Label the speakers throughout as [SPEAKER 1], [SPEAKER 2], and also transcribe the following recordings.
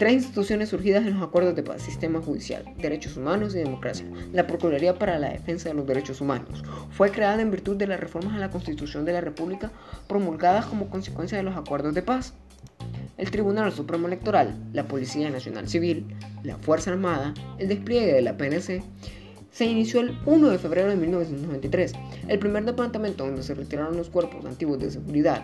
[SPEAKER 1] Tres instituciones surgidas en los acuerdos de paz, sistema judicial, derechos humanos y democracia. La Procuraduría para la Defensa de los Derechos Humanos fue creada en virtud de las reformas a la Constitución de la República promulgadas como consecuencia de los acuerdos de paz. El Tribunal Supremo Electoral, la Policía Nacional Civil, la Fuerza Armada, el despliegue de la PNC, se inició el 1 de febrero de 1993. El primer departamento donde se retiraron los cuerpos antiguos de seguridad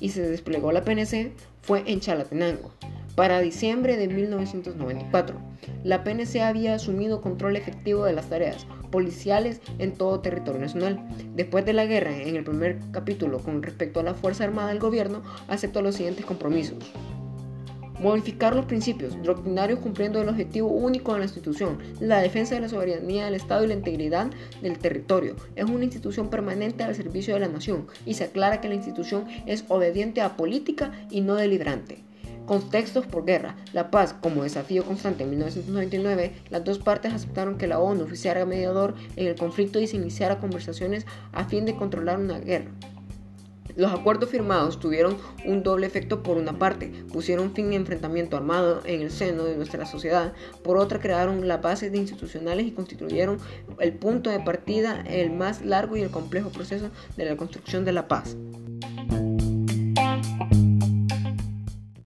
[SPEAKER 1] y se desplegó la PNC fue en Chalatenango. Para diciembre de 1994, la PNC había asumido control efectivo de las tareas policiales en todo territorio nacional. Después de la guerra, en el primer capítulo con respecto a la Fuerza Armada, el gobierno aceptó los siguientes compromisos. Modificar los principios doctrinarios cumpliendo el objetivo único de la institución, la defensa de la soberanía del Estado y la integridad del territorio. Es una institución permanente al servicio de la nación y se aclara que la institución es obediente a política y no deliberante. Contextos por guerra. La paz como desafío constante en 1999, las dos partes aceptaron que la ONU oficiara mediador en el conflicto y se iniciara conversaciones a fin de controlar una guerra. Los acuerdos firmados tuvieron un doble efecto. Por una parte, pusieron fin a enfrentamiento armado en el seno de nuestra sociedad. Por otra, crearon las bases institucionales y constituyeron el punto de partida, el más largo y el complejo proceso de la construcción de la paz.